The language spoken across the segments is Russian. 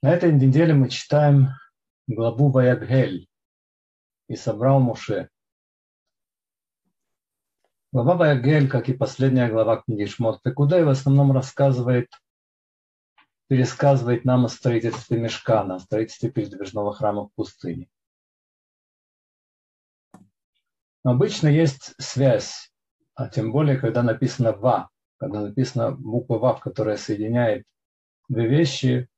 На этой неделе мы читаем главу Ваягель и собрал Муше. Глава Ваягель, как и последняя глава книги Шмот Пекудей, в основном рассказывает, пересказывает нам о строительстве мешкана, о строительстве передвижного храма в пустыне. Обычно есть связь, а тем более, когда написано «ва», когда написана буква «ва», которая соединяет две вещи,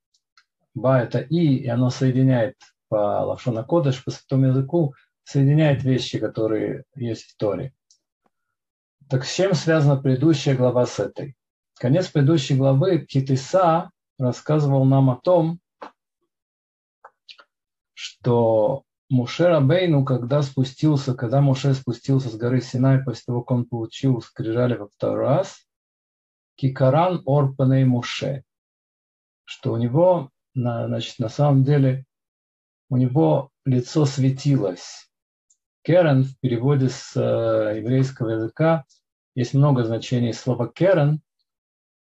«ба» – это «и», и оно соединяет по лавшона кодыш, по святому языку, соединяет вещи, которые есть в Торе. Так с чем связана предыдущая глава с этой? Конец предыдущей главы Китиса рассказывал нам о том, что Муше Рабейну, когда спустился, когда Муше спустился с горы Синай после того, как он получил скрижали во второй раз, Кикаран Орпаней Муше, что у него, значит, на самом деле, у него лицо светилось. Керен в переводе с э, еврейского языка есть много значений слова керен.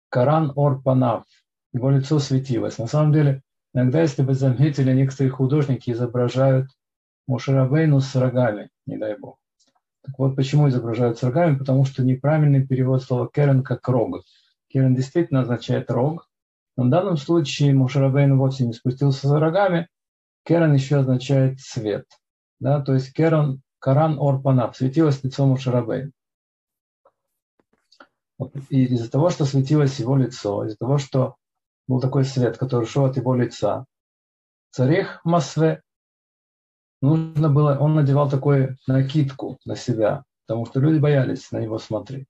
Каран Орпанав. Его лицо светилось. На самом деле, иногда, если вы заметили, некоторые художники изображают Мушарабейну с рогами, не дай бог. Так вот, почему изображают с рогами? Потому что неправильный перевод слова керен как рог. Керен действительно означает рог, но в данном случае Мушарабейну вовсе не спустился за рогами. Керен еще означает свет. Да? То есть керен, Каран Орпанав, светилось лицо Мушарабейну. И из-за того, что светилось его лицо, из-за того, что был такой свет, который шел от его лица, царех Масве нужно было, он надевал такую накидку на себя, потому что люди боялись на него смотреть.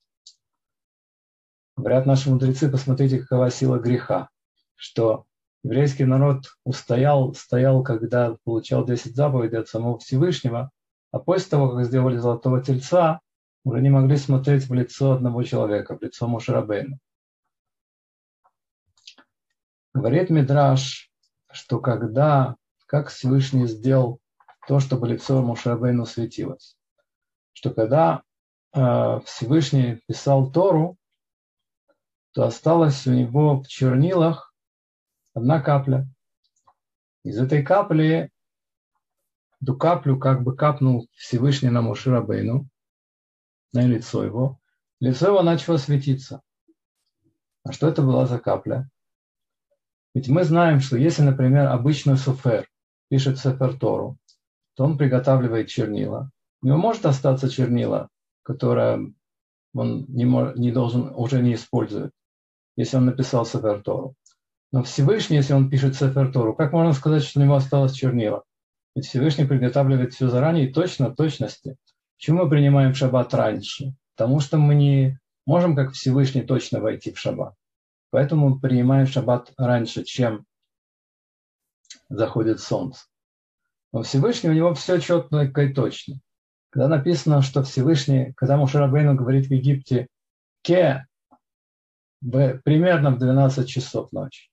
Говорят наши мудрецы, посмотрите, какова сила греха, что еврейский народ устоял, стоял, когда получал 10 заповедей от самого Всевышнего, а после того, как сделали золотого тельца, уже не могли смотреть в лицо одного человека, в лицо Мушарабейна. Говорит Мидраш, что когда, как Всевышний сделал то, чтобы лицо Мушарабейну светилось. Что когда э, Всевышний писал Тору, то осталось у него в чернилах одна капля. Из этой капли, эту каплю как бы капнул Всевышний на Мушарабейну, на лицо его. Лицо его начало светиться. А что это была за капля? Ведь мы знаем, что если, например, обычный суфер пишет Сефер то он приготавливает чернила. У него может остаться чернила, которое он не, мож, не должен, уже не использовать, если он написал Сефер. Но Всевышний, если он пишет Сефер Тору, как можно сказать, что у него осталось чернила? Ведь Всевышний приготавливает все заранее и точно, точности. Почему мы принимаем шаббат раньше? Потому что мы не можем, как Всевышний, точно войти в шаббат. Поэтому мы принимаем шаббат раньше, чем заходит солнце. Но Всевышний у него все четко и точно. Когда написано, что Всевышний, когда Мушарабейну говорит в Египте «ке», примерно в 12 часов ночи.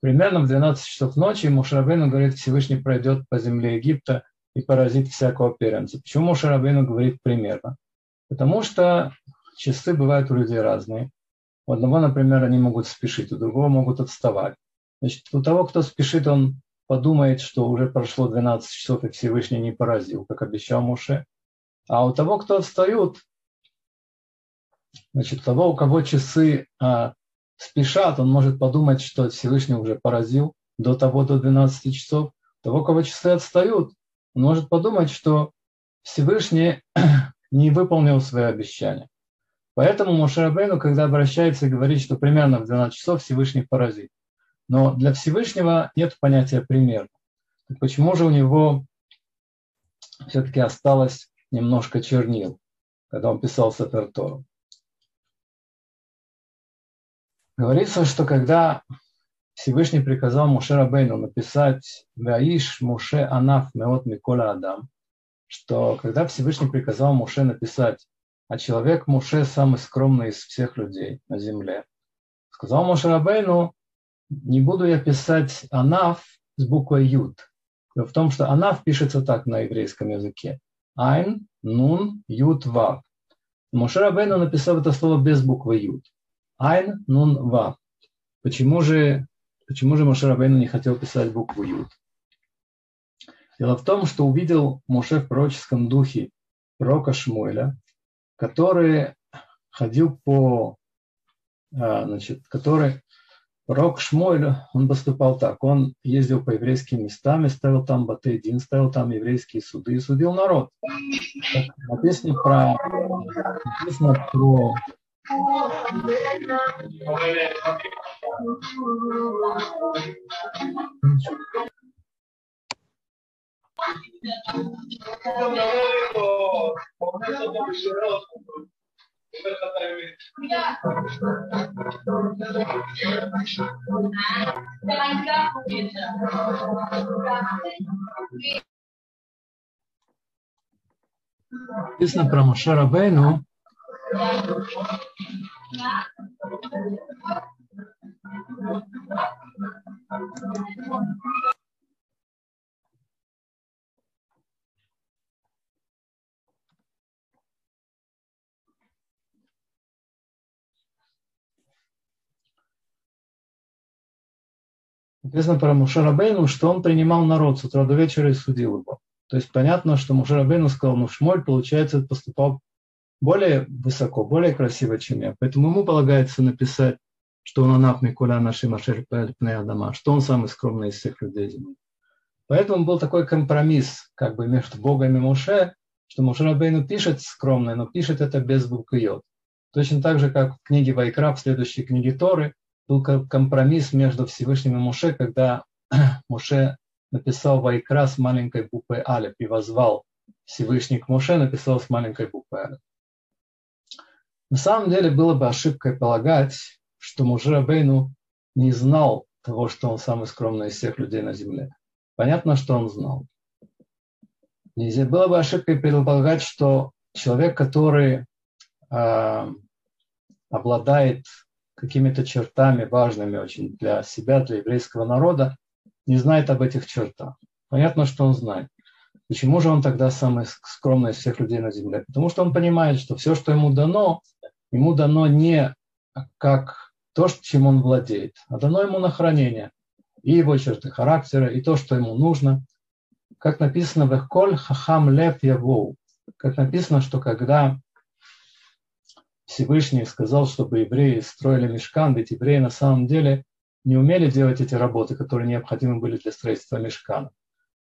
Примерно в 12 часов ночи Мушарабейну говорит, Всевышний пройдет по земле Египта и поразит всякого первенца. Почему Мушарабейну говорит примерно? Потому что часы бывают у людей разные. У одного, например, они могут спешить, у другого могут отставать. Значит, у того, кто спешит, он подумает, что уже прошло 12 часов и Всевышний не поразил, как обещал Муше. А у того, кто отстают, значит, того, у кого часы а, спешат, он может подумать, что Всевышний уже поразил до того, до 12 часов. Того, кого часы отстают, он может подумать, что Всевышний не выполнил свои обещания. Поэтому Мушарабейну, когда обращается и говорит, что примерно в 12 часов Всевышний поразит. Но для Всевышнего нет понятия примерно. Так почему же у него все-таки осталось немножко чернил, когда он писал Сефер Говорится, что когда Всевышний приказал Муше Рабейну написать «Ваиш Муше Анаф Меот Микола Адам», что когда Всевышний приказал Муше написать «А человек Муше самый скромный из всех людей на земле», сказал Муше Рабейну не буду я писать анаф с буквой юд. в том, что анаф пишется так на еврейском языке. Айн, нун, юд, вав. Моше Рабейну написал это слово без буквы юд. Айн, нун, вав. Почему же почему же Моше Рабейну не хотел писать букву Юд? Дело в том, что увидел Моше в пророческом духе пророка Шмуэля, который ходил по, а, значит, который пророк Шмуэль, он поступал так, он ездил по еврейским местам и ставил там Батейдин, ставил там еврейские суды и судил народ. Написано про, написано про Написано про Моше Написано про Мушарабейну, что он принимал народ с утра до вечера и судил его. То есть понятно, что Мушарабейну сказал, ну Шмоль, получается, поступал более высоко, более красиво, чем я. Поэтому ему полагается написать, что он анап Микуля наши Адама, что он самый скромный из всех людей земли. Поэтому был такой компромисс как бы между Богом и Муше, что Мушарабейну пишет скромно, но пишет это без буквы Йод. Точно так же, как в книге Вайкра, в следующей книге Торы, был компромисс между Всевышним и Муше, когда Муше написал Вайкра с маленькой буквой Алиф и возвал Всевышний к Муше, написал с маленькой буквой Алиф. На самом деле было бы ошибкой полагать, что Муше Рабейну не знал того, что он самый скромный из всех людей на земле. Понятно, что он знал. Нельзя было бы ошибкой предполагать, что человек, который э, обладает какими-то чертами важными очень для себя, для еврейского народа, не знает об этих чертах. Понятно, что он знает. Почему же он тогда самый скромный из всех людей на земле? Потому что он понимает, что все, что ему дано, ему дано не как то, чем он владеет, а дано ему на хранение. И его черты характера, и то, что ему нужно. Как написано в Эхколь Хахам Лев Явоу. Как написано, что когда Всевышний сказал, чтобы евреи строили мешкан, ведь евреи на самом деле не умели делать эти работы, которые необходимы были для строительства мешкана.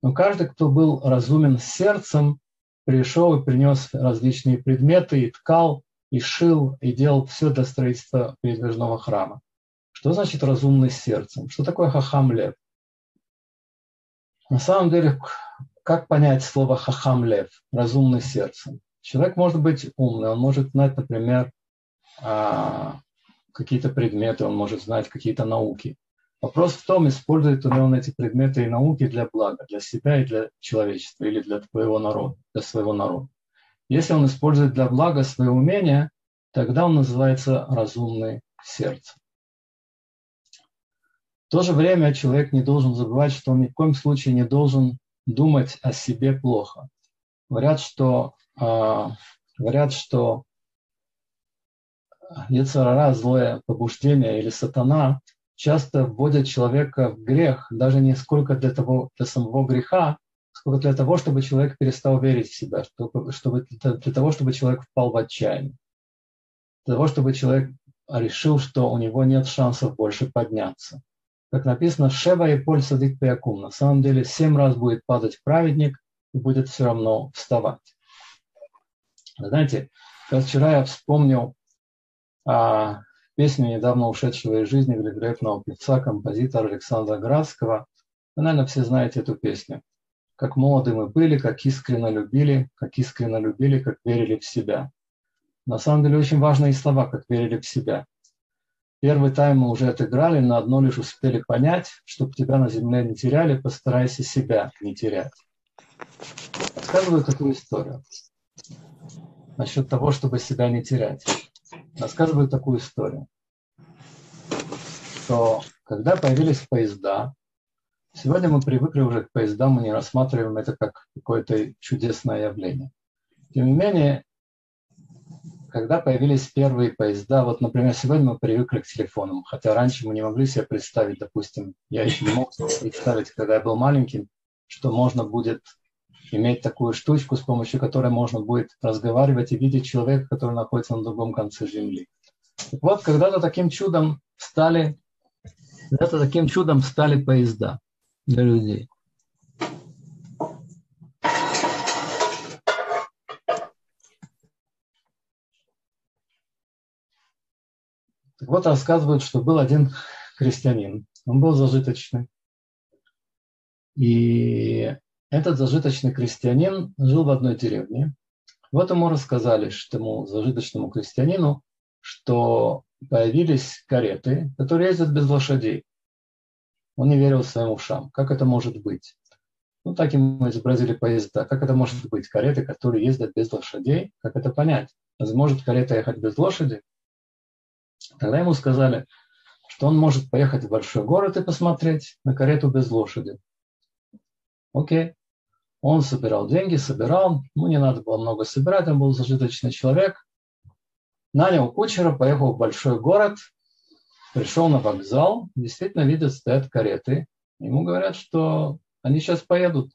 Но каждый, кто был разумен сердцем, пришел и принес различные предметы, и ткал, и шил, и делал все для строительства передвижного храма. Что значит разумный сердцем? Что такое хахам лев? На самом деле, как понять слово хахам лев, разумный сердцем? Человек может быть умный, он может знать, например, а, какие-то предметы, он может знать какие-то науки. Вопрос в том, использует ли он эти предметы и науки для блага, для себя и для человечества, или для твоего народа, для своего народа. Если он использует для блага свои умения, тогда он называется разумный сердце. В то же время человек не должен забывать, что он ни в коем случае не должен думать о себе плохо. Говорят, что а, говорят, что Ецарара, злое побуждение или сатана часто вводят человека в грех, даже не сколько для, того, для самого греха, сколько для того, чтобы человек перестал верить в себя, чтобы, чтобы, для того, чтобы человек впал в отчаяние, для того, чтобы человек решил, что у него нет шансов больше подняться. Как написано, Шева и Поль Садик Пиакум. На самом деле семь раз будет падать праведник и будет все равно вставать. Знаете, вчера я вспомнил а, песню недавно ушедшего из жизни великолепного певца, композитора Александра Градского. Вы, наверное, все знаете эту песню. Как молоды мы были, как искренне любили, как искренне любили, как верили в себя. На самом деле очень важные слова, как верили в себя. Первый тайм мы уже отыграли, но одно лишь успели понять, чтобы тебя на земле не теряли, постарайся себя не терять. Рассказываю такую историю насчет того, чтобы себя не терять рассказываю такую историю, что когда появились поезда, сегодня мы привыкли уже к поездам, мы не рассматриваем это как какое-то чудесное явление. Тем не менее, когда появились первые поезда, вот, например, сегодня мы привыкли к телефонам, хотя раньше мы не могли себе представить, допустим, я еще не мог представить, когда я был маленьким, что можно будет иметь такую штучку, с помощью которой можно будет разговаривать и видеть человека, который находится на другом конце Земли. Так вот, когда-то таким чудом стали, когда-то таким чудом стали поезда для людей. Так вот, рассказывают, что был один крестьянин. Он был зажиточный. И этот зажиточный крестьянин жил в одной деревне. Вот ему рассказали, что ему, зажиточному крестьянину, что появились кареты, которые ездят без лошадей. Он не верил своим ушам. Как это может быть? Ну, так ему изобразили поезда. Как это может быть? Кареты, которые ездят без лошадей? Как это понять? Может карета ехать без лошади? Тогда ему сказали, что он может поехать в большой город и посмотреть на карету без лошади. Окей. Он собирал деньги, собирал, ну не надо было много собирать, он был зажиточный человек. Нанял кучера, поехал в большой город, пришел на вокзал, действительно видят, стоят кареты. Ему говорят, что они сейчас поедут.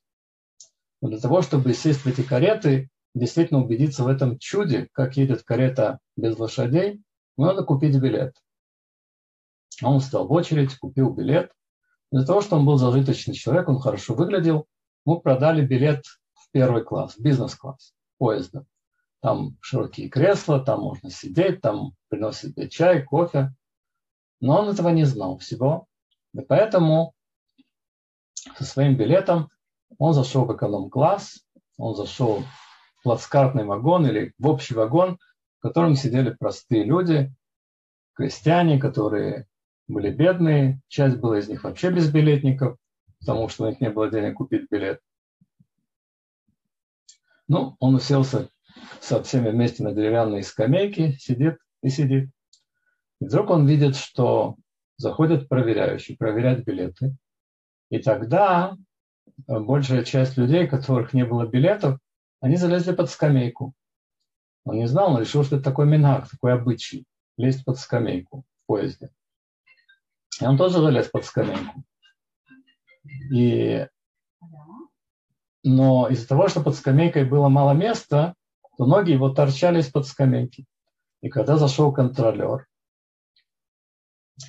Но для того, чтобы сесть в эти кареты, действительно убедиться в этом чуде, как едет карета без лошадей, надо купить билет. Он встал в очередь, купил билет. Из-за того, что он был зажиточный человек, он хорошо выглядел, мы продали билет в первый класс, бизнес-класс поезда. Там широкие кресла, там можно сидеть, там приносят тебе чай, кофе. Но он этого не знал всего. И поэтому со своим билетом он зашел в эконом-класс, он зашел в плацкартный вагон или в общий вагон, в котором сидели простые люди, крестьяне, которые были бедные, часть была из них вообще без билетников, потому что у них не было денег купить билет. Ну, он уселся со всеми вместе на деревянные скамейки, сидит и сидит. И вдруг он видит, что заходят проверяющие, проверять билеты. И тогда большая часть людей, у которых не было билетов, они залезли под скамейку. Он не знал, он решил, что это такой минак, такой обычай, лезть под скамейку в поезде. И он тоже залез под скамейку. И, но из-за того, что под скамейкой было мало места, то ноги его торчали из-под скамейки. И когда зашел контролер,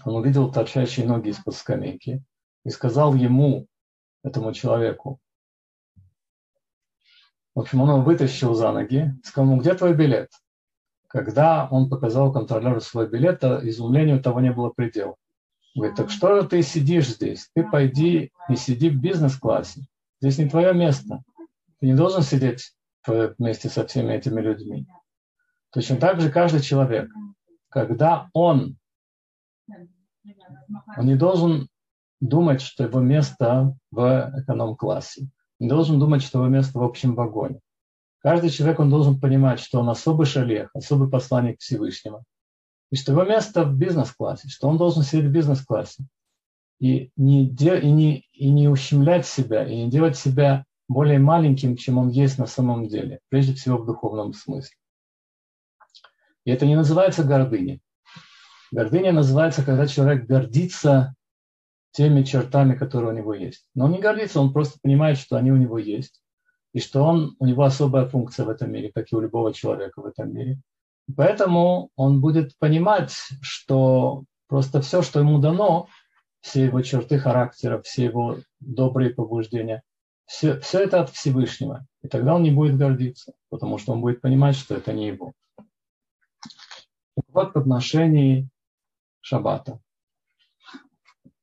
он увидел торчащие ноги из-под скамейки и сказал ему, этому человеку, в общем, он его вытащил за ноги, сказал ему, где твой билет? Когда он показал контролеру свой билет, то изумлению того не было предела. Говорит, так что же ты сидишь здесь? Ты пойди и сиди в бизнес-классе. Здесь не твое место. Ты не должен сидеть вместе со всеми этими людьми. Точно так же каждый человек, когда он, он не должен думать, что его место в эконом-классе, не должен думать, что его место в общем вагоне. Каждый человек, он должен понимать, что он особый шалех, особый посланник Всевышнего – и что его место в бизнес-классе, что он должен сидеть в бизнес-классе. И не, де, и, не, и не ущемлять себя, и не делать себя более маленьким, чем он есть на самом деле, прежде всего в духовном смысле. И это не называется гордыней. Гордыня называется, когда человек гордится теми чертами, которые у него есть. Но он не гордится, он просто понимает, что они у него есть, и что он, у него особая функция в этом мире, как и у любого человека в этом мире. Поэтому он будет понимать, что просто все, что ему дано, все его черты характера, все его добрые побуждения, все, все это от Всевышнего. И тогда он не будет гордиться, потому что он будет понимать, что это не его. Вот в отношении шаббата.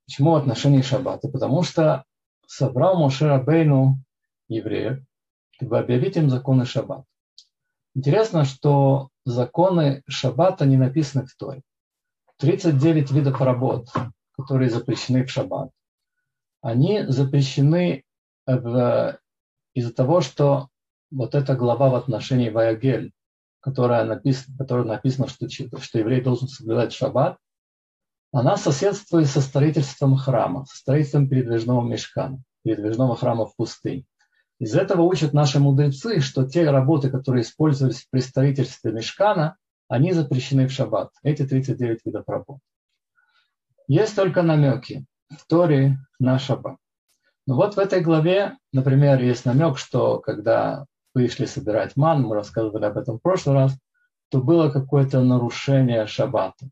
Почему в отношении шаббата? Потому что собрал Моше Рабейну евреев, чтобы объявить им законы шаббата. Интересно, что законы шаббата не написаны в Торе. 39 видов работ, которые запрещены в шаббат, они запрещены в, из-за того, что вот эта глава в отношении Ваягель, которая написана, которая написана что, что еврей должен соблюдать шаббат, она соседствует со строительством храма, со строительством передвижного мешкана, передвижного храма в пустыне. Из этого учат наши мудрецы, что те работы, которые использовались при строительстве мешкана, они запрещены в шаббат. Эти 39 видов работ. Есть только намеки в Торе на шаббат. Но вот в этой главе, например, есть намек, что когда вышли собирать ман, мы рассказывали об этом в прошлый раз, то было какое-то нарушение шаббата.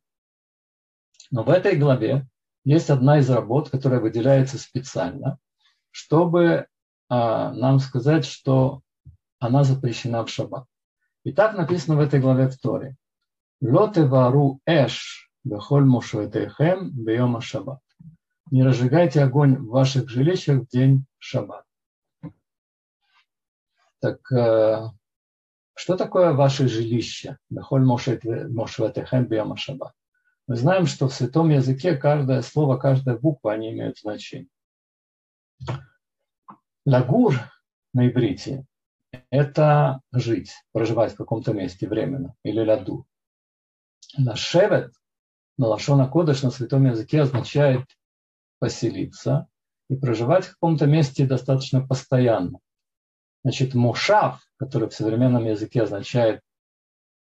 Но в этой главе есть одна из работ, которая выделяется специально, чтобы а, нам сказать, что она запрещена в шаббат. И так написано в этой главе в Торе. Лоте эш бехоль мушуэтехем бейома шаббат. Не разжигайте огонь в ваших жилищах в день шаббат. Так э, что такое ваше жилище? Бехоль мушуэтехем бейома шаббат. Мы знаем, что в святом языке каждое слово, каждая буква, они имеют значение. Лагур на иврите – это жить, проживать в каком-то месте временно, или ладу. Нашевет на лашона кодыш на святом языке означает поселиться и проживать в каком-то месте достаточно постоянно. Значит, мушав, который в современном языке означает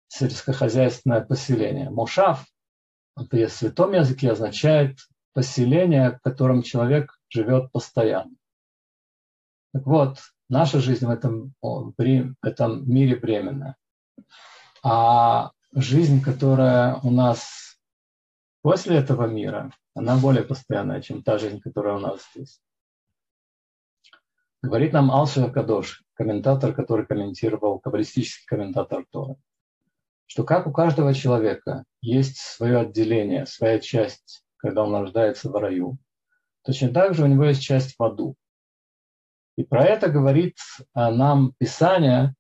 сельскохозяйственное поселение. Мушав в святом языке означает поселение, в котором человек живет постоянно. Так вот, наша жизнь в этом, в этом мире временная. А жизнь, которая у нас после этого мира, она более постоянная, чем та жизнь, которая у нас здесь. Говорит нам Алша Кадош, комментатор, который комментировал, каббалистический комментатор Тора что как у каждого человека есть свое отделение, своя часть, когда он рождается в раю, точно так же у него есть часть в аду. И про это говорит а, нам Писание,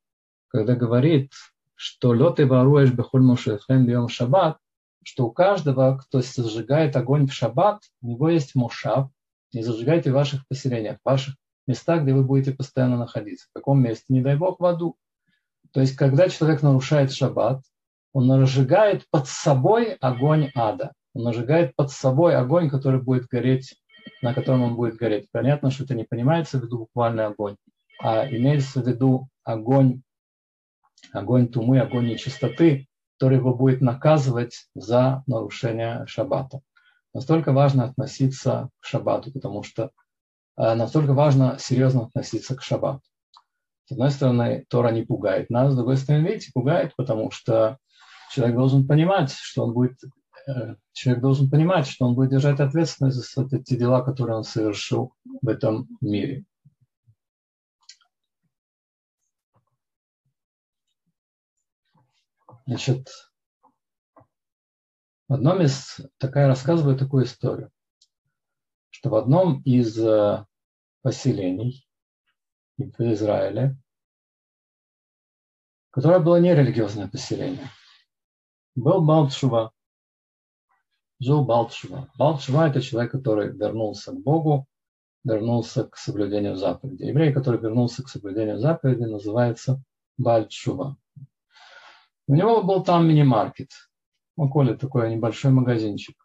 когда говорит, что лед и воруешь бехоль мушехем бьем шаббат, что у каждого, кто зажигает огонь в шаббат, у него есть мушав, не зажигайте в ваших поселениях, в ваших местах, где вы будете постоянно находиться. В каком месте? Не дай Бог в аду. То есть, когда человек нарушает шаббат, он разжигает под собой огонь ада. Он разжигает под собой огонь, который будет гореть, на котором он будет гореть. Понятно, что это не понимается в виду буквальный огонь, а имеется в виду огонь, огонь тумы, огонь нечистоты, который его будет наказывать за нарушение шаббата. Настолько важно относиться к шаббату, потому что э, настолько важно серьезно относиться к шаббату. С одной стороны, Тора не пугает нас, с другой стороны, видите, пугает, потому что человек должен понимать, что он будет, э, человек должен понимать, что он будет держать ответственность за те дела, которые он совершил в этом мире. Значит, в одном из, такая рассказываю такую историю, что в одном из э, поселений в Израиле, которое было нерелигиозное поселение – был Балтшува. Жил Балтшува. Балтшува – это человек, который вернулся к Богу, вернулся к соблюдению заповедей. Еврей, который вернулся к соблюдению заповедей, называется Бальтшува. У него был там мини-маркет. У Коли такой небольшой магазинчик.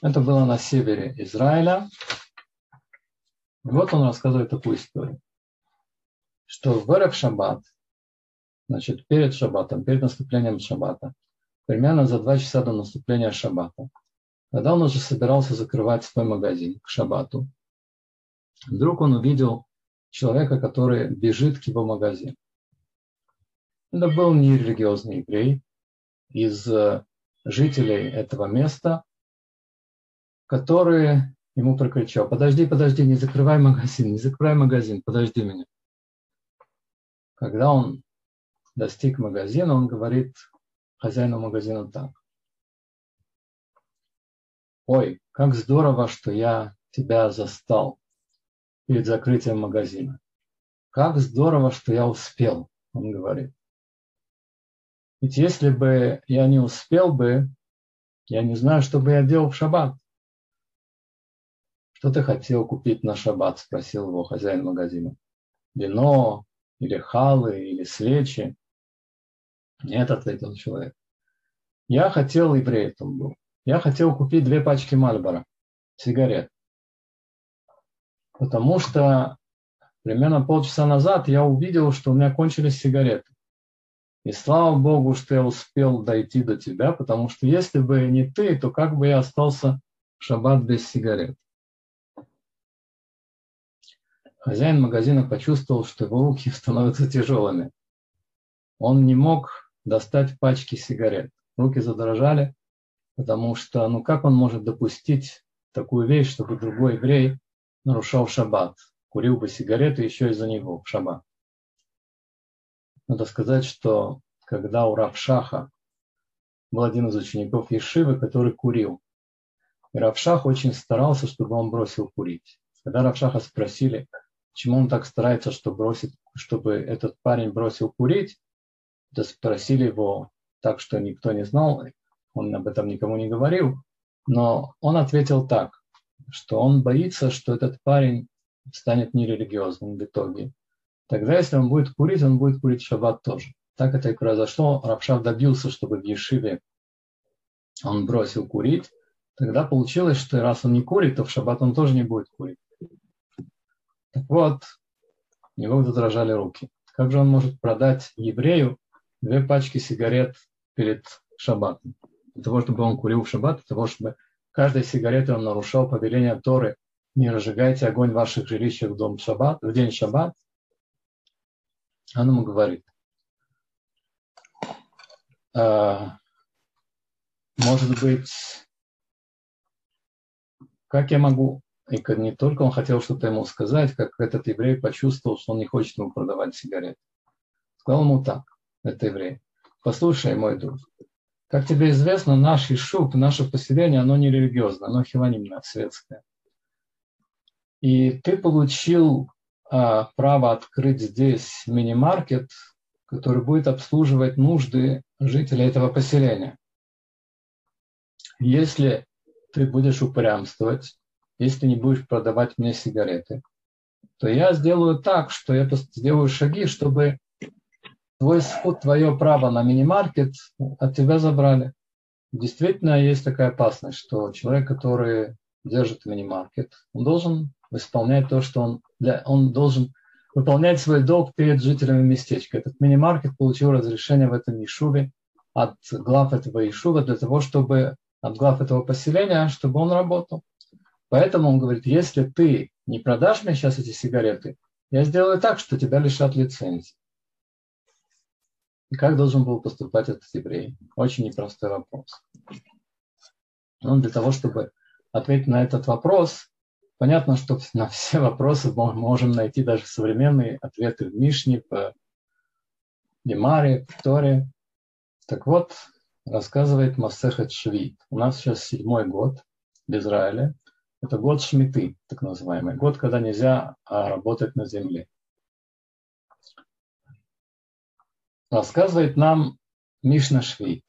Это было на севере Израиля. И вот он рассказывает такую историю, что в Эрев Шаббат значит, перед шаббатом, перед наступлением шаббата, примерно за два часа до наступления шаббата, когда он уже собирался закрывать свой магазин к шаббату, вдруг он увидел человека, который бежит к его магазину. Это был нерелигиозный еврей из э, жителей этого места, который ему прокричал, подожди, подожди, не закрывай магазин, не закрывай магазин, подожди меня. Когда он достиг магазина, он говорит хозяину магазина так. Ой, как здорово, что я тебя застал перед закрытием магазина. Как здорово, что я успел, он говорит. Ведь если бы я не успел бы, я не знаю, что бы я делал в шаббат. Что ты хотел купить на шаббат, спросил его хозяин магазина. Вино, или халы, или свечи. Нет, ответил человек. Я хотел, еврей там был, я хотел купить две пачки Мальбора, сигарет. Потому что примерно полчаса назад я увидел, что у меня кончились сигареты. И слава Богу, что я успел дойти до тебя, потому что если бы не ты, то как бы я остался в шаббат без сигарет. Хозяин магазина почувствовал, что его руки становятся тяжелыми. Он не мог достать пачки сигарет. Руки задрожали, потому что, ну как он может допустить такую вещь, чтобы другой еврей нарушал шаббат, курил бы сигареты еще из-за него в шаббат. Надо сказать, что когда у Равшаха был один из учеников Ешивы, который курил, и Равшах очень старался, чтобы он бросил курить. Когда Равшаха спросили, почему он так старается, чтобы, бросить, чтобы этот парень бросил курить, то спросили его так, что никто не знал, он об этом никому не говорил, но он ответил так, что он боится, что этот парень станет нерелигиозным в итоге. Тогда, если он будет курить, он будет курить шаббат тоже. Так это и произошло. Рабшав добился, чтобы в Ешиве он бросил курить. Тогда получилось, что раз он не курит, то в шаббат он тоже не будет курить. Так вот, у него задрожали руки. Как же он может продать еврею две пачки сигарет перед шаббатом? Для того, чтобы он курил в шаббат, для того, чтобы каждой сигаретой он нарушал повеление Торы не разжигайте огонь ваших жилищах в, дом шаббат, в день шаббат. Он ему говорит, а, может быть, как я могу, и не только он хотел что-то ему сказать, как этот еврей почувствовал, что он не хочет ему продавать сигареты. Сказал ему так, это еврей, послушай, мой друг, как тебе известно, наш Ишук, наше поселение, оно не религиозное, оно хилонимное, светское. И ты получил а, право открыть здесь мини-маркет, который будет обслуживать нужды жителей этого поселения. Если ты будешь упрямствовать, если не будешь продавать мне сигареты, то я сделаю так, что я сделаю шаги, чтобы твой суд, твое право на мини-маркет от тебя забрали. Действительно, есть такая опасность, что человек, который держит мини-маркет, он должен исполнять то, что он, для, он должен выполнять свой долг перед жителями местечка. Этот мини-маркет получил разрешение в этом Ишуве от глав этого Ишува для того, чтобы от глав этого поселения, чтобы он работал. Поэтому он говорит, если ты не продашь мне сейчас эти сигареты, я сделаю так, что тебя лишат лицензии. Как должен был поступать этот еврей? Очень непростой вопрос. Но для того, чтобы ответить на этот вопрос, понятно, что на все вопросы мы можем найти даже современные ответы в Мишне, в Гемаре, в Торе. Так вот, рассказывает Масехет Швид. У нас сейчас седьмой год в Израиле. Это год Шмиты, так называемый. Год, когда нельзя а, работать на земле. Рассказывает нам Мишна Швид.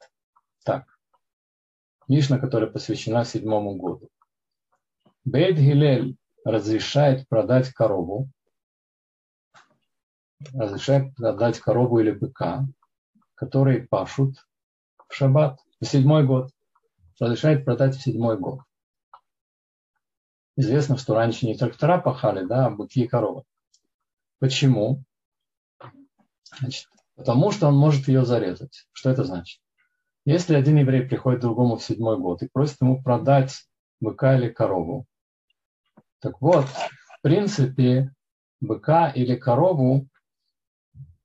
Так, Мишна, которая посвящена седьмому году. Бейт Гилель разрешает продать корову, разрешает продать корову или быка, которые пашут в шаббат, в седьмой год. Разрешает продать в седьмой год. Известно, что раньше не трактора пахали, да, а быки и коровы. Почему? Значит, Потому что он может ее зарезать. Что это значит? Если один еврей приходит к другому в седьмой год и просит ему продать быка или корову, так вот, в принципе, быка или корову,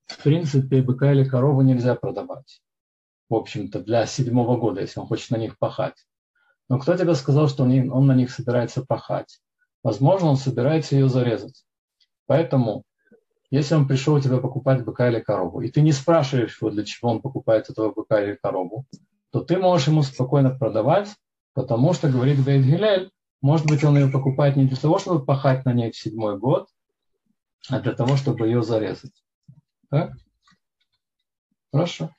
в принципе, быка или корову нельзя продавать. В общем-то, для седьмого года, если он хочет на них пахать. Но кто тебе сказал, что он, он на них собирается пахать? Возможно, он собирается ее зарезать. Поэтому если он пришел у тебя покупать быка или корову, и ты не спрашиваешь его, для чего он покупает этого быка или корову, то ты можешь ему спокойно продавать, потому что, говорит Бейт Гилель, может быть, он ее покупает не для того, чтобы пахать на ней в седьмой год, а для того, чтобы ее зарезать. Так? Хорошо.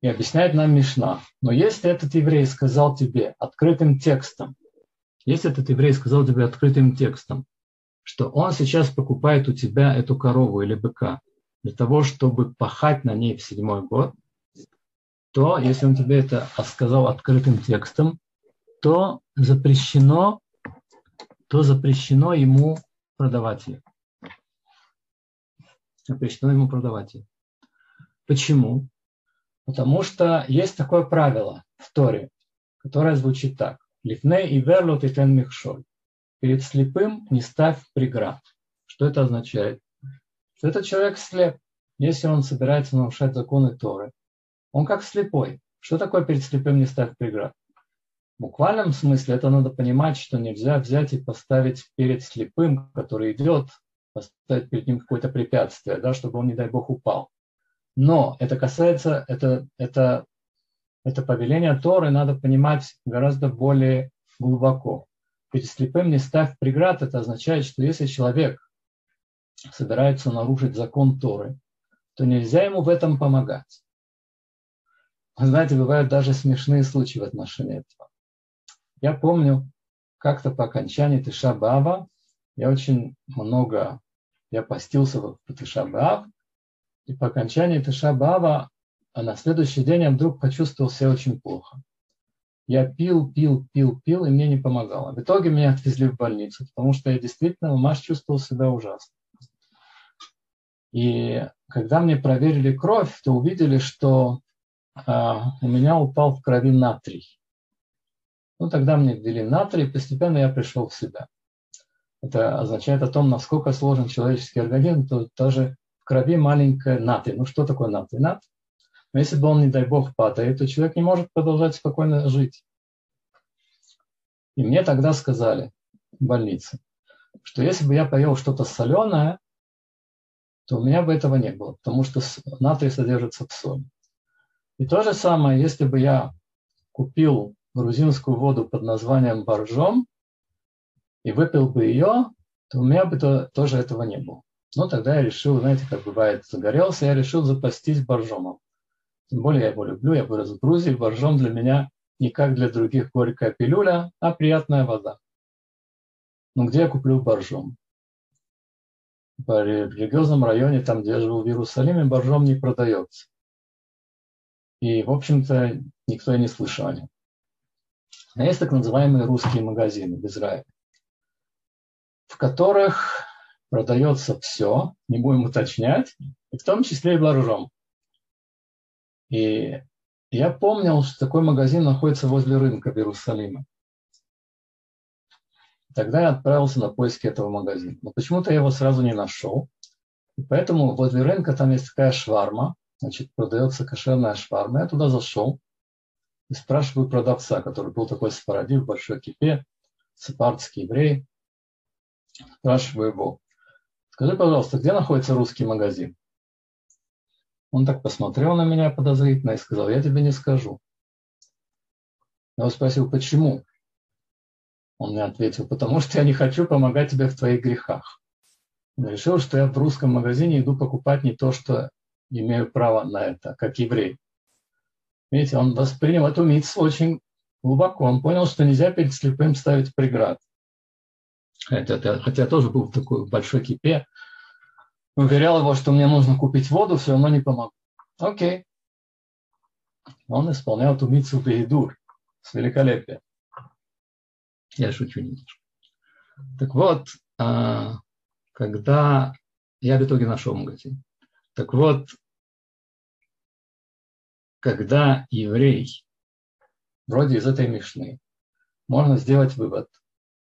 И объясняет нам Мишна. Но если этот еврей сказал тебе открытым текстом, если этот еврей сказал тебе открытым текстом, что он сейчас покупает у тебя эту корову или быка для того, чтобы пахать на ней в седьмой год, то, если он тебе это сказал открытым текстом, то запрещено то запрещено ему продавать ее. Запрещено ему продавать ее. Почему? Потому что есть такое правило в Торе, которое звучит так. Лифней и верлот и тен михшоль. Перед слепым не ставь преград. Что это означает? Что этот человек слеп. Если он собирается нарушать законы Торы, он как слепой. Что такое перед слепым не ставь преград? В буквальном смысле это надо понимать, что нельзя взять и поставить перед слепым, который идет, поставить перед ним какое-то препятствие, да, чтобы он, не дай бог, упал. Но это касается, это, это, это повеление Торы надо понимать гораздо более глубоко. Перед слепым не ставь преград, это означает, что если человек собирается нарушить закон Торы, то нельзя ему в этом помогать. Знаете, бывают даже смешные случаи в отношении этого. Я помню, как-то по окончании Тиша Баба я очень много, я постился в Тиша Баав, и по окончании Тиша Баава, а на следующий день я вдруг почувствовал себя очень плохо. Я пил, пил, пил, пил, и мне не помогало. В итоге меня отвезли в больницу, потому что я действительно, Маш чувствовал себя ужасно. И когда мне проверили кровь, то увидели, что а, у меня упал в крови натрий. Ну, тогда мне ввели натрий, и постепенно я пришел в себя. Это означает о том, насколько сложен человеческий организм, то даже крови маленькая натрий. Ну, что такое натрий? Нат? Но если бы он, не дай бог, падает, то человек не может продолжать спокойно жить. И мне тогда сказали в больнице, что если бы я поел что-то соленое, то у меня бы этого не было, потому что натрий содержится в соли. И то же самое, если бы я купил грузинскую воду под названием боржом и выпил бы ее, то у меня бы то, тоже этого не было. Но тогда я решил, знаете, как бывает, загорелся, я решил запастись боржомом. Тем более я его люблю, я вырос в Грузии, боржом для меня не как для других горькая пилюля, а приятная вода. Но где я куплю боржом? В религиозном районе, там, где я живу в Иерусалиме, боржом не продается. И, в общем-то, никто и не слышал о нем. А есть так называемые русские магазины в Израиле, в которых продается все, не будем уточнять, в том числе и боржом. И я помнил, что такой магазин находится возле рынка в Иерусалиме. Тогда я отправился на поиски этого магазина. Но почему-то я его сразу не нашел. И поэтому возле рынка там есть такая шварма, значит, продается кошерная шварма. Я туда зашел и спрашиваю продавца, который был такой сфаради в большой кипе, сепардский еврей. Спрашиваю его, скажи, пожалуйста, где находится русский магазин? Он так посмотрел на меня подозрительно и сказал, я тебе не скажу. Я его спросил, почему? Он мне ответил, потому что я не хочу помогать тебе в твоих грехах. Он решил, что я в русском магазине иду покупать не то, что имею право на это, как еврей. Видите, он воспринял эту митцву очень глубоко. Он понял, что нельзя перед слепым ставить преград. Хотя, хотя тоже был в такой большой кипе. Уверял его, что мне нужно купить воду, все равно не помог. Окей. Он исполнял эту митцву Бейдур с великолепием. Я шучу немножко. Так вот, а, когда я в итоге нашел магазин, так вот, когда еврей, вроде из этой мишны, можно сделать вывод,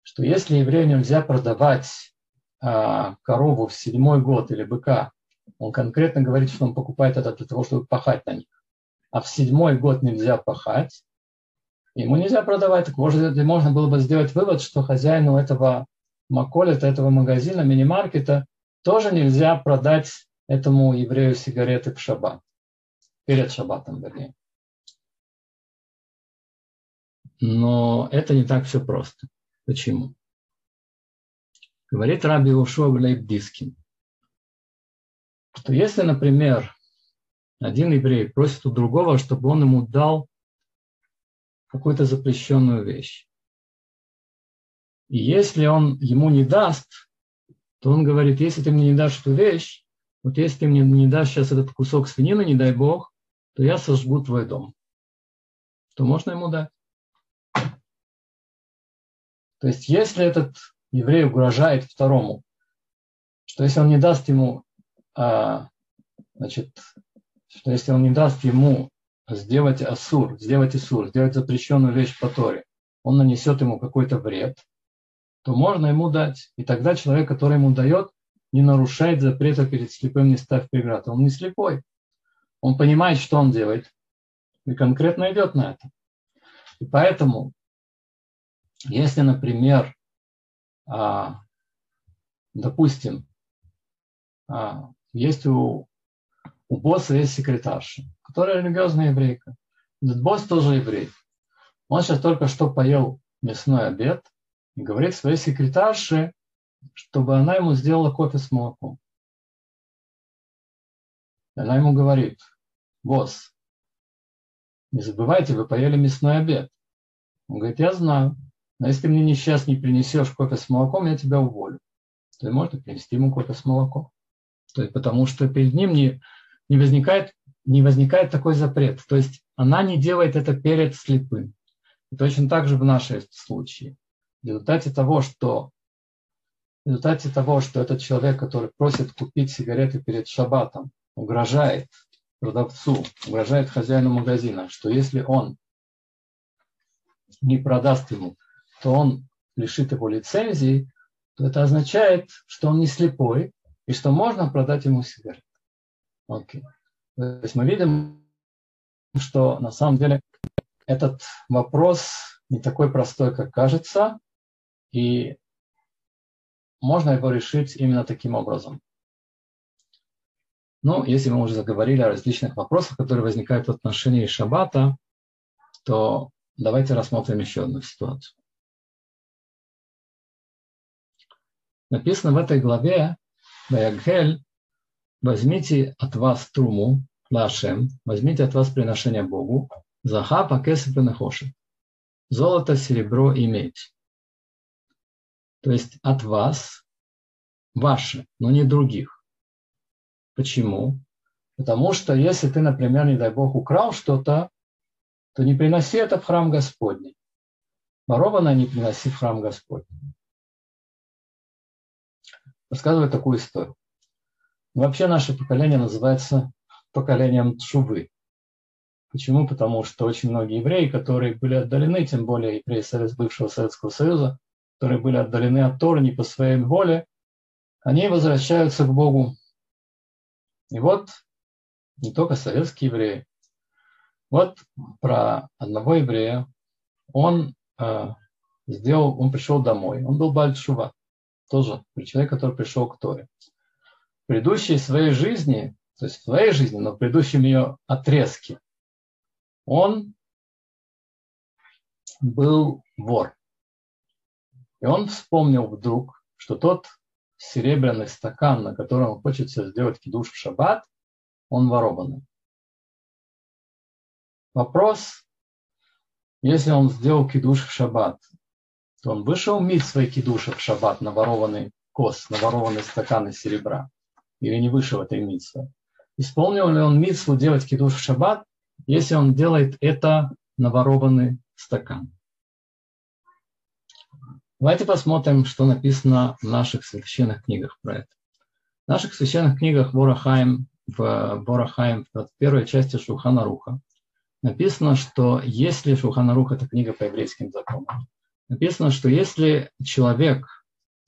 что если еврею нельзя продавать а, корову в седьмой год или быка, он конкретно говорит, что он покупает это для того, чтобы пахать на них, а в седьмой год нельзя пахать, ему нельзя продавать, так можно, можно было бы сделать вывод, что хозяину этого маколета, этого магазина, мини-маркета, тоже нельзя продать этому еврею сигареты в шаббат. Перед шаббатом, вернее. Но это не так все просто. Почему? Говорит Раби Ушуа Глейбдискин, что если, например, один еврей просит у другого, чтобы он ему дал какую-то запрещенную вещь, и если он ему не даст, то он говорит, если ты мне не дашь эту вещь, вот если ты мне не дашь сейчас этот кусок свинины, не дай бог, то я сожгу твой дом. То можно ему дать. То есть если этот еврей угрожает второму, что если он не даст ему, а, значит, что если он не даст ему сделать асур, сделать асур, сделать запрещенную вещь по Торе, он нанесет ему какой-то вред, то можно ему дать. И тогда человек, который ему дает, не нарушает запрета перед слепым, не ставь преград. Он не слепой. Он понимает, что он делает, и конкретно идет на это. И поэтому, если, например, а, допустим, а, есть у, у босса есть секретарша, которая религиозная еврейка. Этот босс тоже еврей. Он сейчас только что поел мясной обед и говорит своей секретарше, чтобы она ему сделала кофе с молоком. И она ему говорит, босс, не забывайте, вы поели мясной обед. Он говорит, я знаю, но если мне сейчас не принесешь кофе с молоком, я тебя уволю. То есть можно принести ему кофе с молоком. То есть потому что перед ним не, не, возникает, не возникает такой запрет. То есть она не делает это перед слепым. И точно так же в нашем случае. В результате того, что в результате того, что этот человек, который просит купить сигареты перед шабатом, угрожает продавцу, угрожает хозяину магазина, что если он не продаст ему, то он лишит его лицензии, то это означает, что он не слепой и что можно продать ему сигареты. Окей. То есть мы видим, что на самом деле этот вопрос не такой простой, как кажется, и можно его решить именно таким образом. Ну, если мы уже заговорили о различных вопросах, которые возникают в отношении шаббата, то давайте рассмотрим еще одну ситуацию. Написано в этой главе, Ваягхель, возьмите от вас труму, лашем, возьмите от вас приношение Богу, захапа кесып и золото, серебро и медь. То есть от вас, ваше, но не других. Почему? Потому что если ты, например, не дай Бог, украл что-то, то не приноси это в храм Господний. Ворованное не приноси в храм Господний. Рассказываю такую историю. Вообще наше поколение называется поколением Шувы. Почему? Потому что очень многие евреи, которые были отдалены, тем более евреи бывшего Советского Союза, которые были отдалены от Торы не по своей воле, они возвращаются к Богу. И вот не только советские евреи. Вот про одного еврея. Он э, сделал, он пришел домой. Он был Бальчува, тоже человек, который пришел к Торе. В предыдущей своей жизни, то есть в своей жизни, но в предыдущем ее отрезке, он был вор. И он вспомнил вдруг, что тот серебряный стакан, на котором он хочет сделать кидуш в шаббат, он ворованный. Вопрос, если он сделал кидуш в шаббат, то он вышел мить свои кидуши в шаббат на ворованный кос, на ворованный стакан из серебра, или не вышел этой митсвы. Исполнил ли он митсву делать кидуш в шаббат, если он делает это на ворованный стакан? Давайте посмотрим, что написано в наших священных книгах про это. В наших священных книгах Борахаим, в Борахаим, в первой части Шухана Руха, написано, что если Шухана Руха – это книга по еврейским законам, написано, что если человек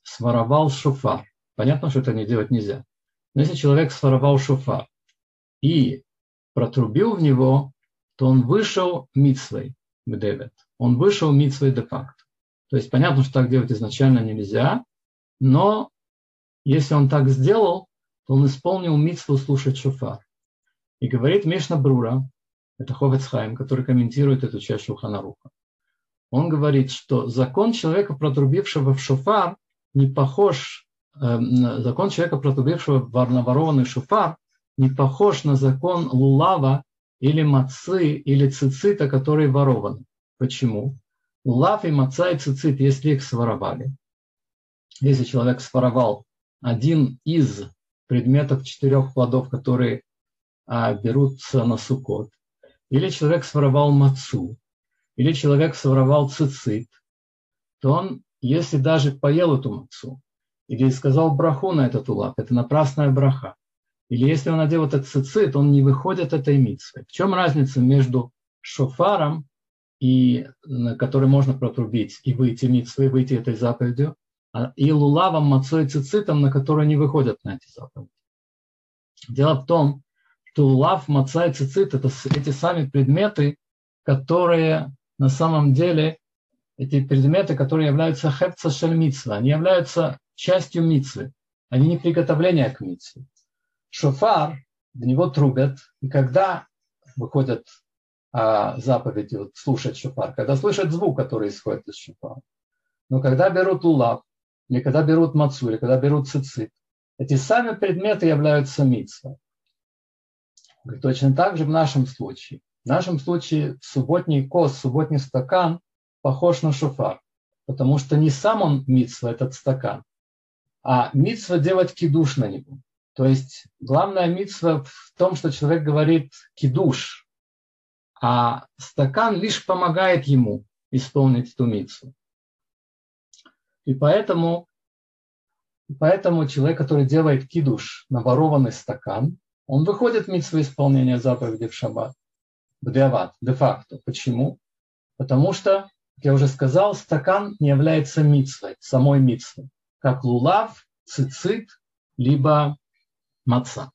своровал шуфар, понятно, что это не делать нельзя, но если человек своровал шуфар и протрубил в него, то он вышел митсвой, Девет. Он вышел митсвой де-факто. То есть понятно, что так делать изначально нельзя, но если он так сделал, то он исполнил митсву слушать шуфар. И говорит Мишна Брура, это Ховецхайм, который комментирует эту часть Шуханаруха. Он говорит, что закон человека, протрубившего в шуфар, не похож, э, закон человека, протрубившего в наворованный шуфар, не похож на закон лулава или мацы или цицита, который ворован. Почему? Лав и маца и цицит, если их своровали, если человек своровал один из предметов четырех плодов, которые а, берутся на сукот, или человек своровал мацу, или человек своровал цицит, то он если даже поел эту мацу, или сказал браху на этот улав, это напрасная браха, или если он одел этот цицит, он не выходит этой митсвы. В чем разница между шофаром, и, который можно протрубить и выйти митсвы, выйти этой заповедью, а, и лулавом, мацой, цицитом, на которые не выходят на эти заповеди? Дело в том, что лулав, маца и цицит – это эти сами предметы, которые на самом деле, эти предметы, которые являются хепца шельмитсва, они являются частью митсвы, они не приготовление к митсве. Шофар, в него трубят, и когда выходят а, заповеди вот, слушать шофар, когда слышат звук, который исходит из шофара. Но когда берут улав, или когда берут мацу, или когда берут цицит, эти сами предметы являются митсвой. Точно так же в нашем случае. В нашем случае субботний кос, субботний стакан похож на шофар, потому что не сам он митсва, этот стакан, а митсва делать кидуш на него. То есть главная митсва в том, что человек говорит кидуш, а стакан лишь помогает ему исполнить эту митсу. И поэтому, поэтому человек, который делает кидуш на ворованный стакан, он выходит в митсву исполнения заповеди в шаббат бдиават, де-факто. Почему? Потому что, как я уже сказал, стакан не является мицвой, самой мицвой, как лулав, цицит, либо маца.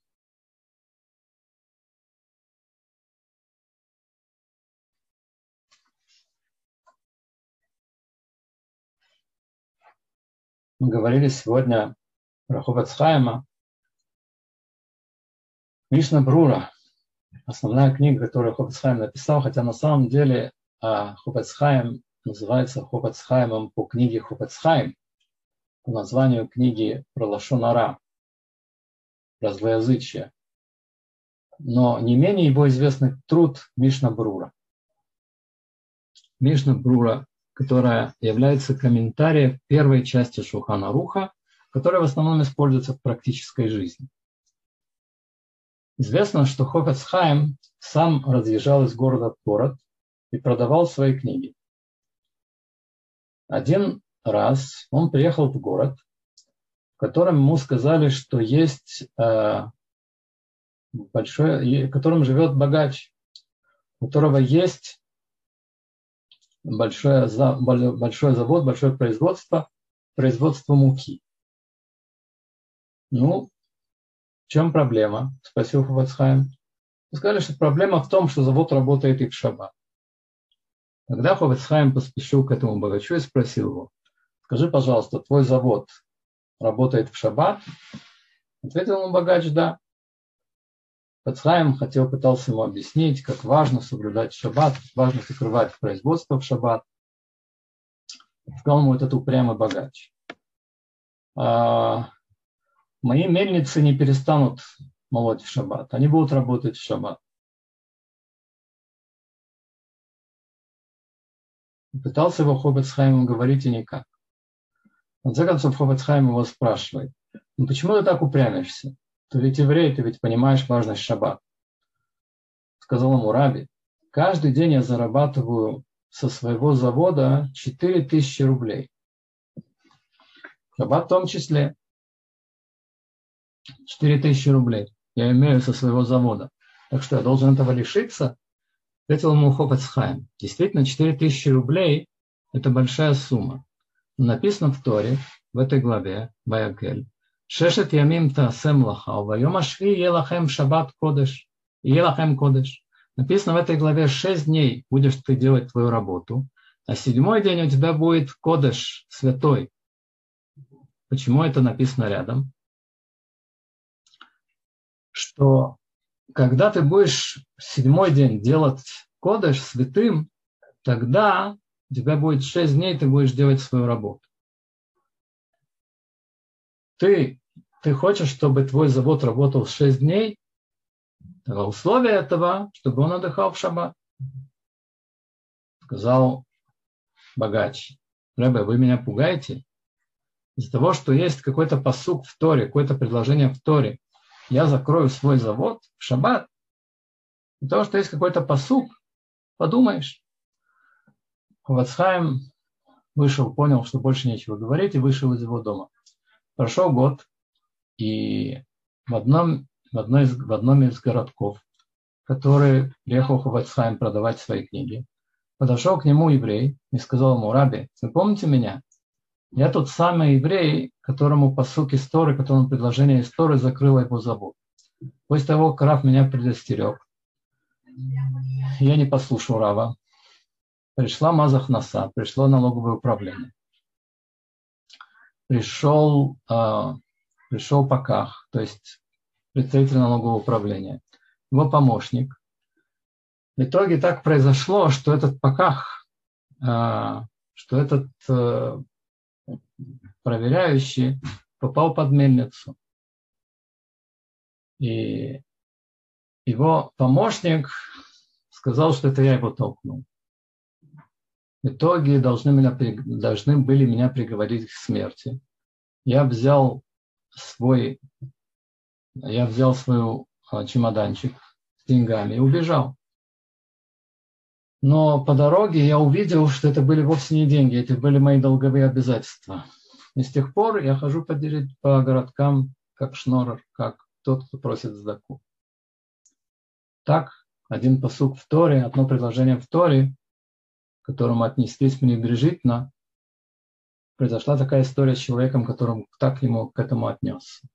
Мы говорили сегодня про Ховецхайма, Мишна Брура, основная книга, которую Хопецхайм написал, хотя на самом деле а, Хопецхайм называется Хопецхаймом по книге Хопецхайм, по названию книги про Лашонара, про злоязычие. Но не менее его известный труд Мишна Брура. Мишна Брура, которая является комментарием первой части Шухана Руха, которая в основном используется в практической жизни. Известно, что Хофецхайм сам разъезжал из города в город и продавал свои книги. Один раз он приехал в город, в котором ему сказали, что есть э, большой, в котором живет богач, у которого есть большое, большой завод, большое производство, производство муки. Ну, в чем проблема? Спросил Ховацхайм. Сказали, что проблема в том, что завод работает и в шаббат. Тогда Ховацхайм поспешил к этому богачу и спросил его, скажи, пожалуйста, твой завод работает в шаббат? Ответил ему богач, да. Ховацхайм хотел, пытался ему объяснить, как важно соблюдать шаббат, важно закрывать производство в шаббат. Сказал ему этот упрямый богач. А, мои мельницы не перестанут молоть в шаббат. Они будут работать в шаббат. Пытался его Хоббетсхайм говорить и никак. В конце концов, Хоббетсхайм его спрашивает, ну почему ты так упрямишься? Ты ведь еврей, ты ведь понимаешь важность шаббат. Сказал ему Раби, каждый день я зарабатываю со своего завода 4000 рублей. Шаббат в том числе. 4 тысячи рублей я имею со своего завода. Так что я должен этого лишиться? Ответил ему Хопецхайм. Действительно, 4 тысячи рублей – это большая сумма. Но написано в Торе, в этой главе, Баякель, Шешет ямим таасем лаха, вайом ашви елахем шаббат кодеш, елахем кодеш. Написано в этой главе, шесть дней будешь ты делать твою работу, а седьмой день у тебя будет кодеш, святой. Почему это написано рядом? Что когда ты будешь седьмой день делать кодыш святым, тогда у тебя будет шесть дней, ты будешь делать свою работу. Ты, ты хочешь, чтобы твой завод работал шесть дней, а условие этого, чтобы он отдыхал в шаббат. Сказал богач, Рэбе, вы меня пугаете? Из-за того, что есть какой-то посук в Торе, какое-то предложение в Торе, я закрою свой завод в шаббат, и то, что есть какой-то посук, подумаешь. Ховацхайм вышел, понял, что больше нечего говорить, и вышел из его дома. Прошел год, и в одном, в одной из, в одном из городков, который приехал Хувацхайм продавать свои книги, подошел к нему еврей и сказал ему, Раби, вы помните меня? Я тот самый еврей, которому посук истории, которому предложение истории закрыло его завод. После того, как Рав меня предостерег, я не послушал Рава. Пришла Мазах Наса, пришло налоговое управление. Пришел, э, пришел Паках, то есть представитель налогового управления, его помощник. В итоге так произошло, что этот Паках, э, что этот э, проверяющий попал под мельницу. И его помощник сказал, что это я его толкнул. В итоге должны, меня, должны были меня приговорить к смерти. Я взял свой, я взял свой а, чемоданчик с деньгами и убежал. Но по дороге я увидел, что это были вовсе не деньги, это были мои долговые обязательства. И с тех пор я хожу по, по городкам как шнорер, как тот, кто просит сдаку. Так, один посук в Торе, одно предложение в Торе, к которому отнеслись пренебрежительно, произошла такая история с человеком, которым так ему к этому отнесся.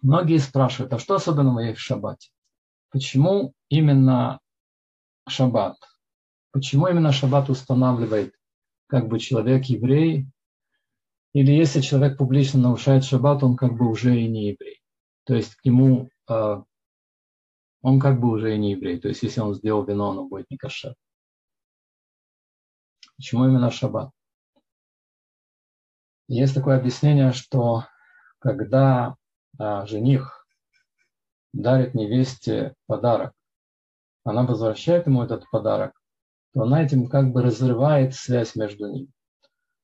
Многие спрашивают, а что особенного есть в шаббате? Почему именно шаббат. Почему именно шаббат устанавливает как бы человек еврей, или если человек публично нарушает шаббат, он как бы уже и не еврей. То есть к нему э, он как бы уже и не еврей. То есть если он сделал вино, оно будет не кошер. Почему именно шаббат? Есть такое объяснение, что когда а, жених дарит невесте подарок, она возвращает ему этот подарок, то она этим как бы разрывает связь между ними.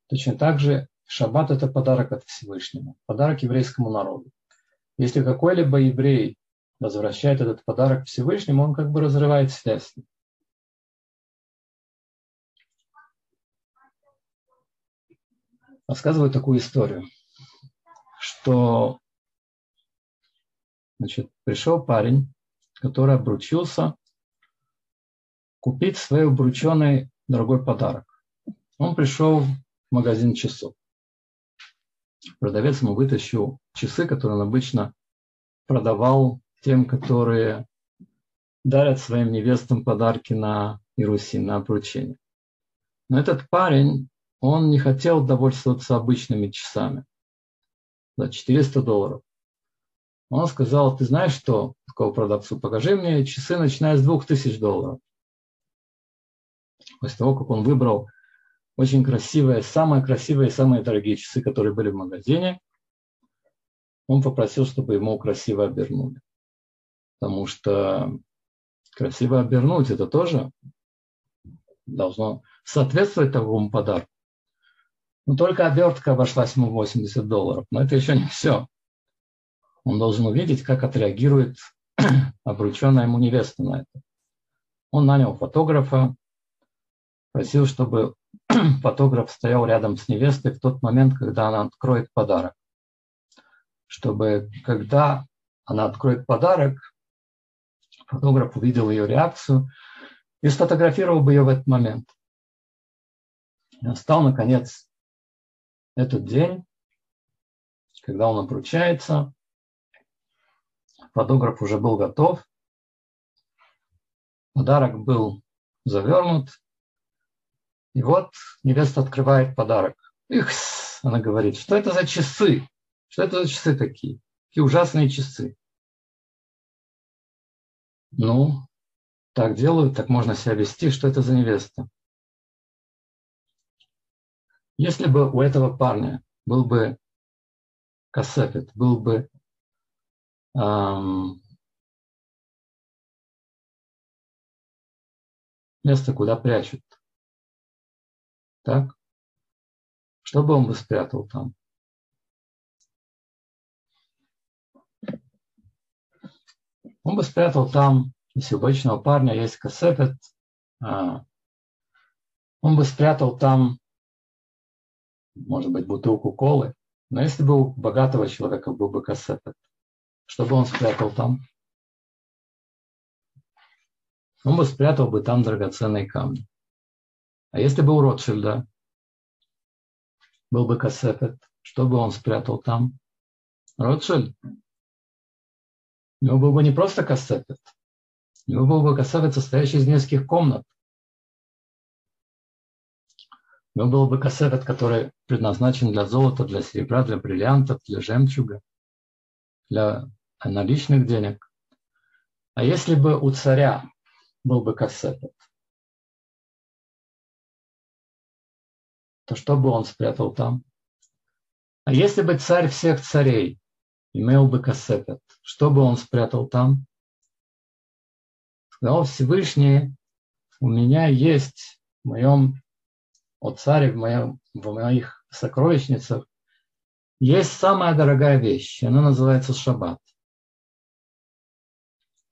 Точно так же шаббат – это подарок от Всевышнего, подарок еврейскому народу. Если какой-либо еврей возвращает этот подарок Всевышнему, он как бы разрывает связь. Рассказываю такую историю, что значит, пришел парень, который обручился купить свой обрученный дорогой подарок. Он пришел в магазин часов. Продавец ему вытащил часы, которые он обычно продавал тем, которые дарят своим невестам подарки на Ируси, на обручение. Но этот парень, он не хотел довольствоваться обычными часами за 400 долларов. Он сказал, ты знаешь что, такого продавцу, покажи мне часы, начиная с 2000 долларов после того, как он выбрал очень красивые, самые красивые, самые дорогие часы, которые были в магазине, он попросил, чтобы ему красиво обернули. Потому что красиво обернуть это тоже должно соответствовать такому подарку. Но только обертка обошлась ему 80 долларов. Но это еще не все. Он должен увидеть, как отреагирует обрученная ему невеста на это. Он нанял фотографа, просил, чтобы фотограф стоял рядом с невестой в тот момент, когда она откроет подарок. Чтобы, когда она откроет подарок, фотограф увидел ее реакцию и сфотографировал бы ее в этот момент. И настал, наконец, этот день, когда он обручается. Фотограф уже был готов. Подарок был завернут, и вот невеста открывает подарок. Их, она говорит, что это за часы? Что это за часы такие? Какие ужасные часы. Ну, так делают, так можно себя вести. Что это за невеста? Если бы у этого парня был бы кассепет, был бы эм, место, куда прячут так? Что бы он бы спрятал там? Он бы спрятал там, если у обычного парня есть кассепет, а, он бы спрятал там, может быть, бутылку колы. Но если бы у богатого человека был бы кассетет, что бы он спрятал там? Он бы спрятал бы там драгоценные камни. А если бы у Ротшильда был бы кассетет, что бы он спрятал там? Ротшильд? У него был бы не просто кассетет, у него был бы кассетет, состоящий из нескольких комнат. У него был бы кассетет, который предназначен для золота, для серебра, для бриллиантов, для жемчуга, для наличных денег. А если бы у царя был бы кассетет, то что бы он спрятал там? А если бы царь всех царей имел бы кассетет, что бы он спрятал там? Сказал Всевышний, у меня есть в моем о царе в, моем, в моих сокровищницах есть самая дорогая вещь. Она называется шаббат.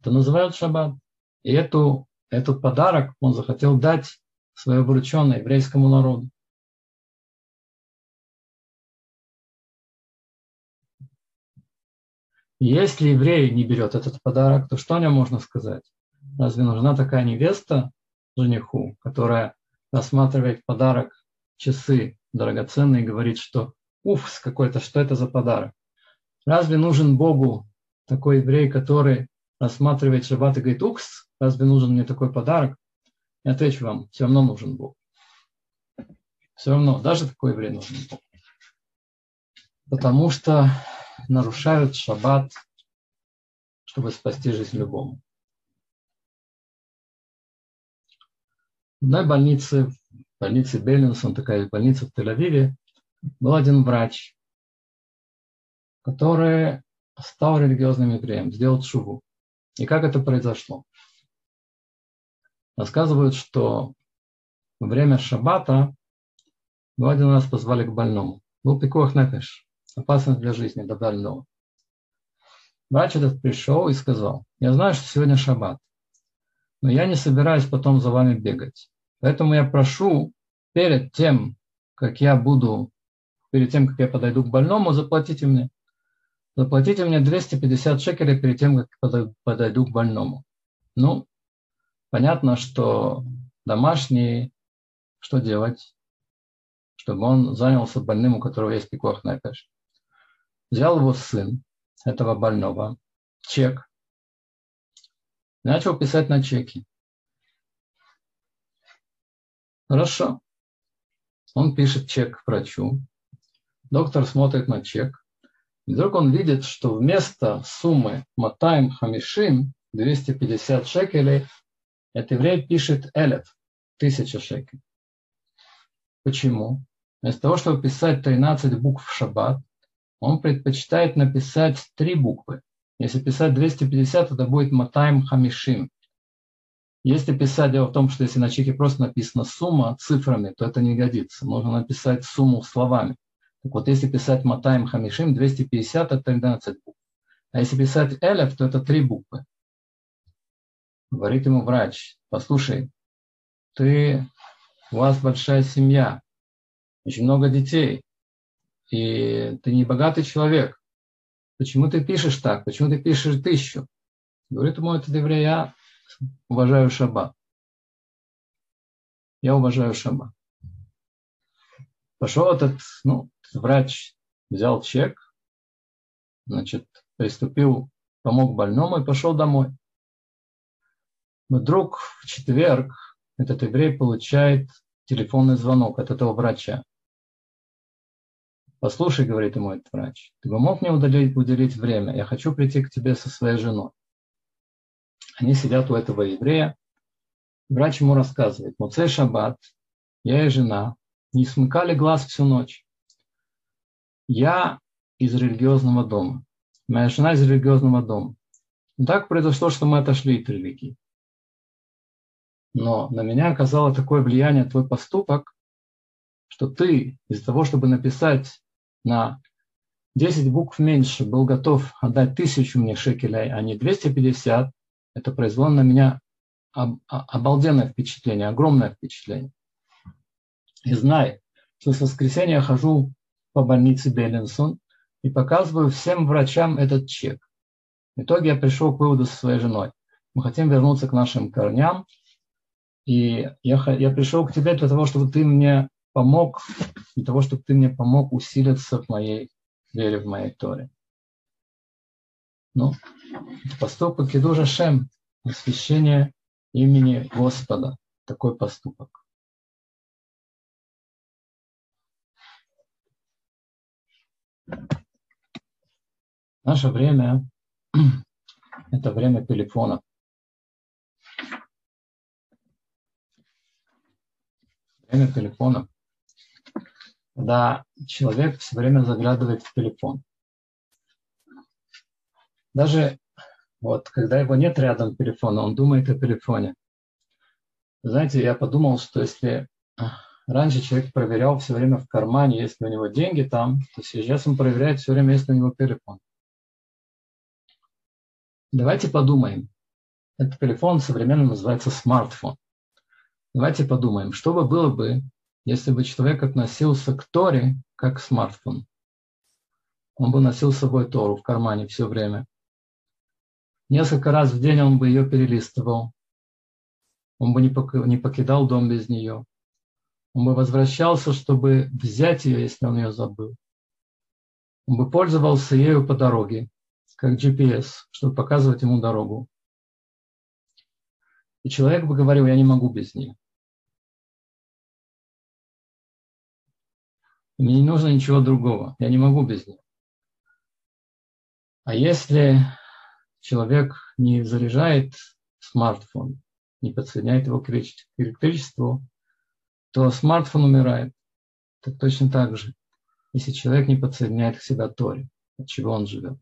Это называют шаббат. И эту, этот подарок он захотел дать своей обрученной еврейскому народу. Если еврей не берет этот подарок, то что о нем можно сказать? Разве нужна такая невеста жениху, которая рассматривает подарок часы драгоценные и говорит, что уф, какой-то, что это за подарок? Разве нужен Богу такой еврей, который рассматривает шаббат и говорит, укс, разве нужен мне такой подарок? Я отвечу вам, все равно нужен Бог. Все равно, даже такой еврей нужен Бог. Потому что нарушают шаббат, чтобы спасти жизнь любому. В одной больнице, в больнице Беллинсон, такая больница в Тель-Авиве, был один врач, который стал религиозным евреем, сделал шуву. И как это произошло? Рассказывают, что во время шаббата его один раз позвали к больному. Был пикох нефеш, опасность для жизни, для больного. Врач этот пришел и сказал, я знаю, что сегодня шаббат, но я не собираюсь потом за вами бегать. Поэтому я прошу перед тем, как я буду, перед тем, как я подойду к больному, заплатите мне. Заплатите мне 250 шекелей перед тем, как подойду к больному. Ну, понятно, что домашний, что делать, чтобы он занялся больным, у которого есть пикох на Взял его сын, этого больного, чек, начал писать на чеки. Хорошо. Он пишет чек врачу. Доктор смотрит на чек. И вдруг он видит, что вместо суммы Матаем Хамишим 250 шекелей, этот еврей пишет Элет, тысяча шекелей. Почему? Вместо того, чтобы писать 13 букв в шаббат, он предпочитает написать три буквы. Если писать 250, это будет Матаем Хамишим. Если писать, дело в том, что если на чеке просто написана сумма цифрами, то это не годится. Нужно написать сумму словами. Так вот, если писать Матаем Хамишим, 250 это 13 букв. А если писать Элев, то это три буквы. Говорит ему врач, послушай, ты, у вас большая семья, очень много детей, и ты не богатый человек. Почему ты пишешь так? Почему ты пишешь тысячу? Говорит ему этот еврей, я уважаю шаббат. Я уважаю шаббат. Пошел этот, ну, врач взял чек, значит, приступил, помог больному и пошел домой. Вдруг в четверг этот еврей получает телефонный звонок от этого врача. Послушай, говорит ему этот врач, ты бы мог мне уделить, уделить время? Я хочу прийти к тебе со своей женой. Они сидят у этого еврея. Врач ему рассказывает, Муцей Шаббат, я и жена не смыкали глаз всю ночь. Я из религиозного дома. Моя жена из религиозного дома. И так произошло, что мы отошли от религии. Но на меня оказало такое влияние твой поступок, что ты из-за того, чтобы написать на 10 букв меньше, был готов отдать тысячу мне шекелей, а не 250, это произвело на меня обалденное впечатление, огромное впечатление. И знай, что с воскресенья я хожу по больнице Беллинсон и показываю всем врачам этот чек. В итоге я пришел к выводу со своей женой. Мы хотим вернуться к нашим корням. И я, я пришел к тебе для того, чтобы ты мне помог, для того, чтобы ты мне помог усилиться в моей вере, в моей Торе. Ну, поступок Кедужа Шем, освящение имени Господа, такой поступок. Наше время – это время телефона. Время телефона. Когда человек все время заглядывает в телефон. Даже вот, когда его нет рядом телефона, он думает о телефоне. Знаете, я подумал, что если раньше человек проверял все время в кармане, есть ли у него деньги там, то сейчас он проверяет все время, есть ли у него телефон. Давайте подумаем. Этот телефон современно называется смартфон. Давайте подумаем, что бы было бы, если бы человек относился к Торе как к смартфону. Он бы носил с собой Тору в кармане все время. Несколько раз в день он бы ее перелистывал. Он бы не покидал дом без нее. Он бы возвращался, чтобы взять ее, если он ее забыл. Он бы пользовался ею по дороге, как GPS, чтобы показывать ему дорогу. И человек бы говорил, я не могу без нее. Мне не нужно ничего другого, я не могу без нее. А если человек не заряжает смартфон, не подсоединяет его к электричеству, то смартфон умирает. Так точно так же, если человек не подсоединяет к себя Торе, от чего он живет.